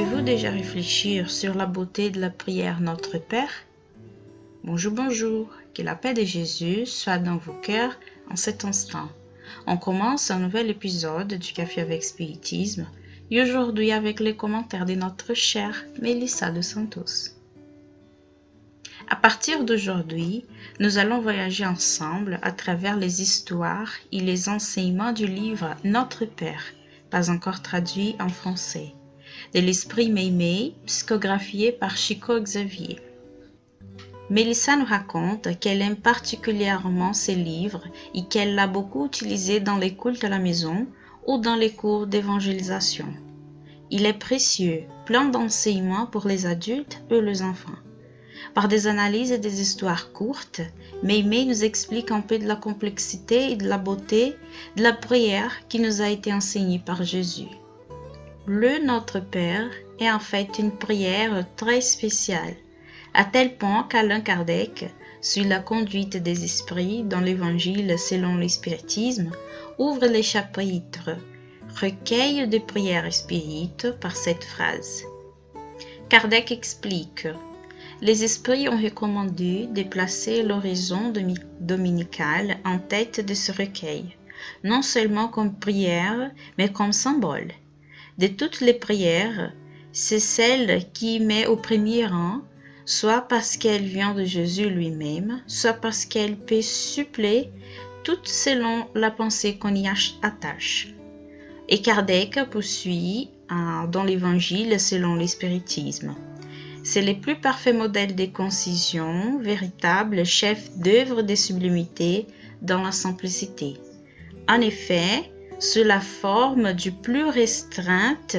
Avez-vous déjà réfléchi sur la beauté de la prière Notre Père? Bonjour, bonjour, que la paix de Jésus soit dans vos cœurs en cet instant. On commence un nouvel épisode du Café avec Spiritisme et aujourd'hui avec les commentaires de notre chère Mélissa de Santos. À partir d'aujourd'hui, nous allons voyager ensemble à travers les histoires et les enseignements du livre Notre Père, pas encore traduit en français de l'esprit Meimei, psychographié par Chico Xavier. Mélissa nous raconte qu'elle aime particulièrement ces livres et qu'elle l'a beaucoup utilisé dans les cultes à la maison ou dans les cours d'évangélisation. Il est précieux, plein d'enseignements pour les adultes et les enfants. Par des analyses et des histoires courtes, Meimei nous explique un peu de la complexité et de la beauté de la prière qui nous a été enseignée par Jésus. Le Notre Père est en fait une prière très spéciale, à tel point qu'Alain Kardec, sur la conduite des esprits dans l'Évangile selon l'espiritisme, ouvre les chapitres Recueil de prières spirites par cette phrase. Kardec explique les esprits ont recommandé de placer l'horizon dominical en tête de ce recueil, non seulement comme prière, mais comme symbole. De toutes les prières, c'est celle qui met au premier rang, soit parce qu'elle vient de Jésus lui-même, soit parce qu'elle peut suppléer toutes selon la pensée qu'on y attache. Et Kardec poursuit dans l'Évangile selon l'espiritisme. C'est le plus parfait modèle de concision, véritable chef d'œuvre de sublimité dans la simplicité. En effet, sous la forme du plus restreinte,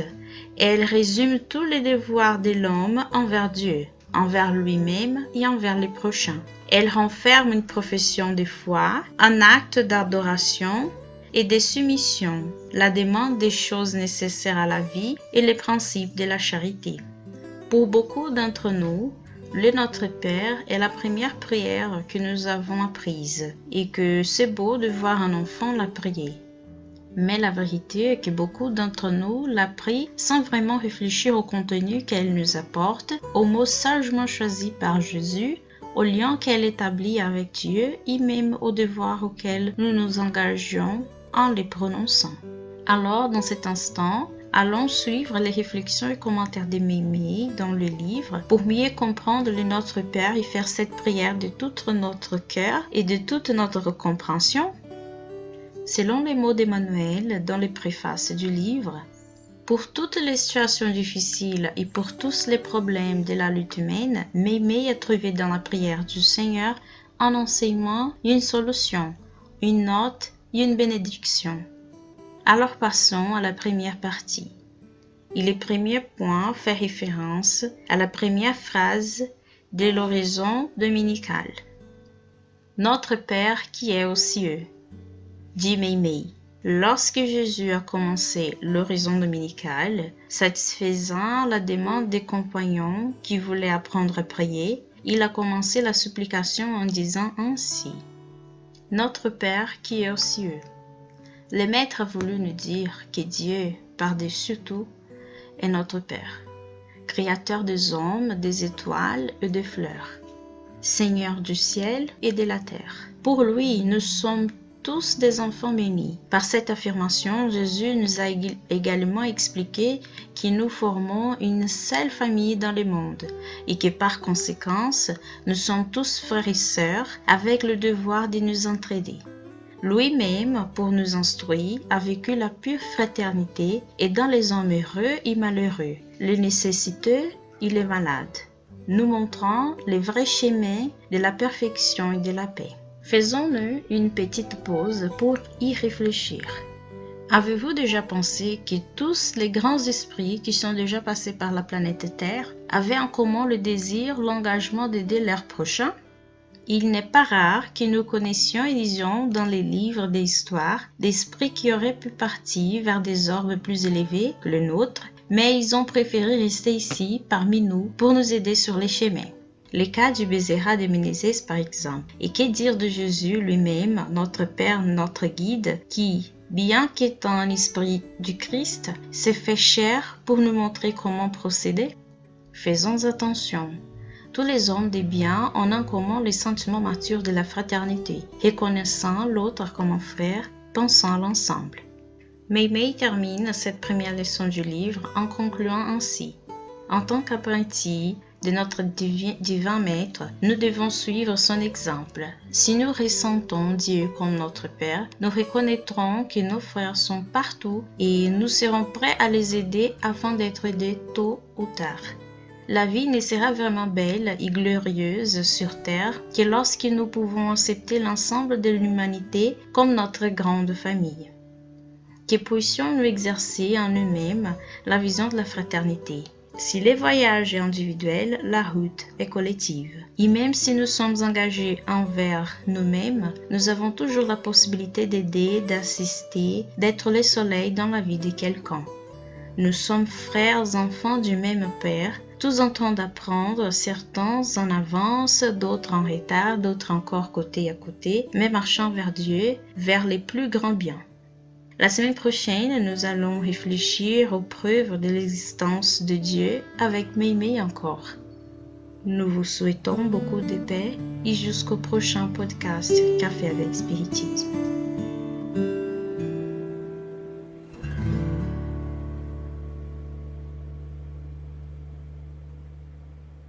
elle résume tous les devoirs de l'homme envers Dieu, envers lui-même et envers les prochains. Elle renferme une profession de foi, un acte d'adoration et de soumission, la demande des choses nécessaires à la vie et les principes de la charité. Pour beaucoup d'entre nous, le Notre Père est la première prière que nous avons apprise et que c'est beau de voir un enfant la prier. Mais la vérité est que beaucoup d'entre nous la sans vraiment réfléchir au contenu qu'elle nous apporte, aux mots sagement choisis par Jésus, au lien qu'elle établit avec Dieu et même aux devoirs auxquels nous nous engageons en les prononçant. Alors, dans cet instant, allons suivre les réflexions et commentaires de Mémé dans le livre pour mieux comprendre le Notre Père et faire cette prière de tout notre cœur et de toute notre compréhension Selon les mots d'Emmanuel dans les préfaces du livre, pour toutes les situations difficiles et pour tous les problèmes de la lutte humaine, Mémé a trouvé dans la prière du Seigneur un enseignement, une solution, une note et une bénédiction. Alors passons à la première partie. Et le premier point fait référence à la première phrase de l'horizon dominical. Notre Père qui est aux cieux dit Meimei. Lorsque Jésus a commencé l'horizon dominical, satisfaisant la demande des compagnons qui voulaient apprendre à prier, il a commencé la supplication en disant ainsi Notre Père qui est aux cieux. Le Maître a voulu nous dire que Dieu, par-dessus tout, est notre Père, Créateur des hommes, des étoiles et des fleurs, Seigneur du ciel et de la terre. Pour lui, nous sommes tous des enfants bénis. Par cette affirmation, Jésus nous a également expliqué que nous formons une seule famille dans le monde et que par conséquence, nous sommes tous frères et sœurs avec le devoir de nous entraider. Lui-même, pour nous instruire, a vécu la pure fraternité et dans les hommes heureux et malheureux, les nécessiteux et les malades, nous montrant les vrais chemins de la perfection et de la paix. Faisons-nous une petite pause pour y réfléchir. Avez-vous déjà pensé que tous les grands esprits qui sont déjà passés par la planète Terre avaient en commun le désir, l'engagement d'aider leurs prochains? Il n'est pas rare que nous connaissions et lisions dans les livres d'histoire d'esprits qui auraient pu partir vers des orbes plus élevés que le nôtre, mais ils ont préféré rester ici parmi nous pour nous aider sur les chemins. Le cas du Bézéra de Ménézès par exemple. Et que dire de Jésus lui-même, notre Père, notre guide, qui, bien qu'étant un esprit du Christ, s'est fait chair pour nous montrer comment procéder? Faisons attention. Tous les hommes des biens ont en commun les sentiments matures de la fraternité, reconnaissant l'autre comme un frère, pensant à l'ensemble. Meimei termine cette première leçon du livre en concluant ainsi. En tant qu'apprenti de notre divin Maître, nous devons suivre son exemple. Si nous ressentons Dieu comme notre Père, nous reconnaîtrons que nos frères sont partout et nous serons prêts à les aider afin d'être aidés tôt ou tard. La vie ne sera vraiment belle et glorieuse sur terre que lorsque nous pouvons accepter l'ensemble de l'humanité comme notre grande famille que puissions-nous exercer en nous-mêmes la vision de la fraternité? Si les voyages est individuel, la route est collective. Et même si nous sommes engagés envers nous-mêmes, nous avons toujours la possibilité d'aider, d'assister, d'être le soleil dans la vie de quelqu'un. Nous sommes frères enfants du même Père, tous en train d'apprendre, certains en avance, d'autres en retard, d'autres encore côté à côté, mais marchant vers Dieu, vers les plus grands biens. La semaine prochaine, nous allons réfléchir aux preuves de l'existence de Dieu avec Mémé encore. Nous vous souhaitons beaucoup de paix et jusqu'au prochain podcast Café avec Spiritisme.